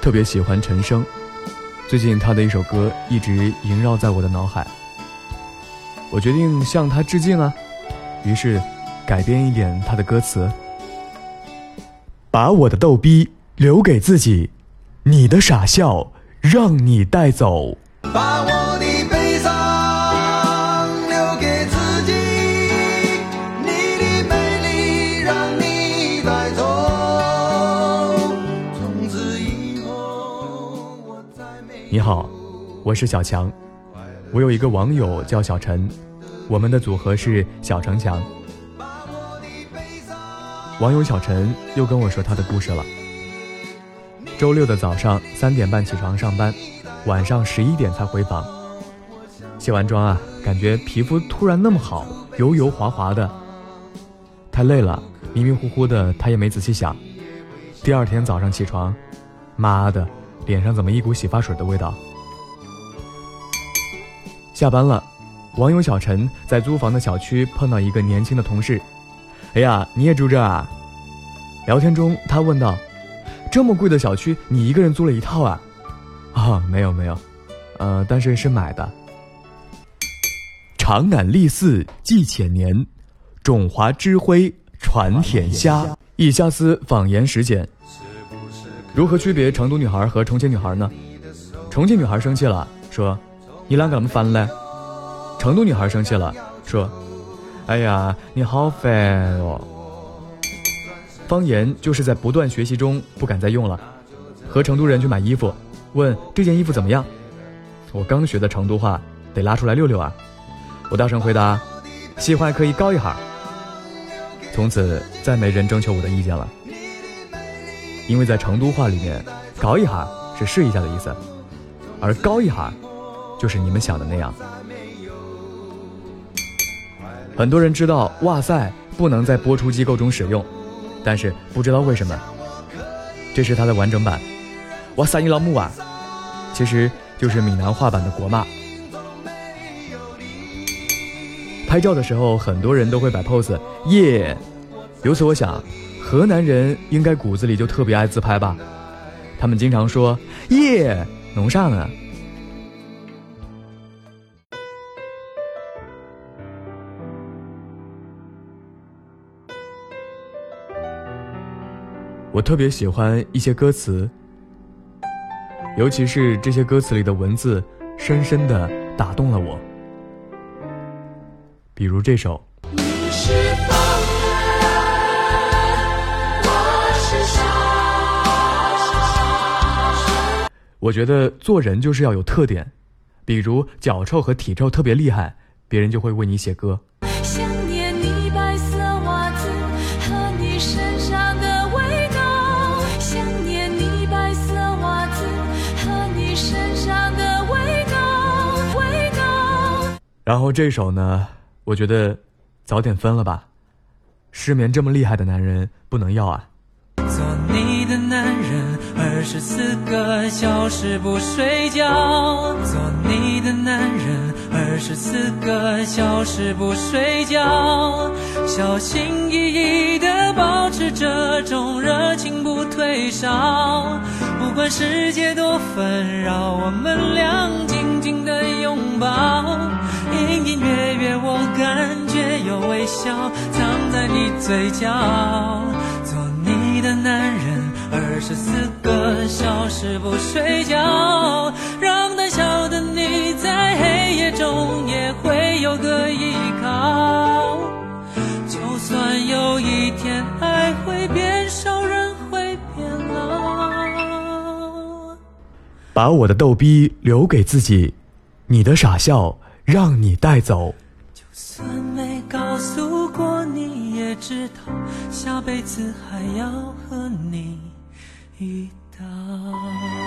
特别喜欢陈升，最近他的一首歌一直萦绕在我的脑海。我决定向他致敬啊，于是改编一点他的歌词。把我的逗逼留给自己，你的傻笑让你带走。把我你好，我是小强，我有一个网友叫小陈，我们的组合是小城墙。网友小陈又跟我说他的故事了。周六的早上三点半起床上班，晚上十一点才回房。卸完妆啊，感觉皮肤突然那么好，油油滑滑的。太累了，迷迷糊糊的，他也没仔细想。第二天早上起床，妈的，脸上怎么一股洗发水的味道？下班了，网友小陈在租房的小区碰到一个年轻的同事。哎呀，你也住这啊？聊天中，他问道：“这么贵的小区，你一个人租了一套啊？”啊，没有没有，呃，但是是买的。长安历寺祭千年，中华之辉传天下。以下思仿言实简。如何区别成都女孩和重庆女孩呢？重庆女孩生气了，说：“你啷个那么烦嘞？”成都女孩生气了，说。哎呀，你好烦哦！方言就是在不断学习中不敢再用了。和成都人去买衣服，问这件衣服怎么样？我刚学的成都话，得拉出来溜溜啊！我大声回答：喜欢可以高一哈。从此再没人征求我的意见了，因为在成都话里面，高一哈是试一下的意思，而高一哈就是你们想的那样。很多人知道“哇塞”不能在播出机构中使用，但是不知道为什么。这是它的完整版，“哇塞你老母啊”，其实就是闽南话版的国骂。拍照的时候，很多人都会摆 pose，耶！由此我想，河南人应该骨子里就特别爱自拍吧？他们经常说“耶，弄啥呢？”我特别喜欢一些歌词，尤其是这些歌词里的文字，深深的打动了我。比如这首。我觉得做人就是要有特点，比如脚臭和体臭特别厉害，别人就会为你写歌。想念你白色袜子和你身上的味道，想念你白色袜子和你身上的味道，味道。然后这首呢，我觉得早点分了吧，失眠这么厉害的男人不能要啊。二十四个小时不睡觉。做你的男人，二十四个小时不睡觉。小心翼翼地保持这种热情不退烧。不管世界多纷扰，我们俩紧紧地拥抱。隐隐约约，我感觉有微笑藏在你嘴角。做你的男人，二十四个小时不睡觉，让胆小的你在黑夜中也会有个依靠。就算有一天爱会变少，人会变老。把我的逗逼留给自己，你的傻笑让你带走。就算没告诉过你，也知道下辈子还要和你一道。